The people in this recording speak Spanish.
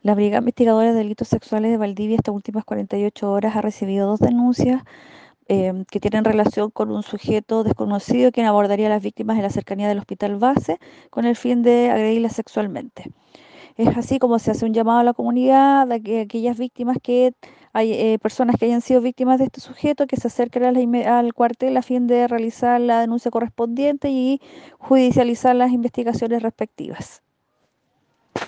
La Brigada Investigadora de Delitos Sexuales de Valdivia estas últimas 48 horas ha recibido dos denuncias em, que tienen relación con un sujeto desconocido quien abordaría a las víctimas en la cercanía del hospital base con el fin de agredirlas sexualmente. Es así como se hace un llamado a la comunidad, a que aquellas víctimas que hay eh, personas que hayan sido víctimas de este sujeto que se acerquen al cuartel a fin de realizar la denuncia correspondiente y judicializar las investigaciones respectivas.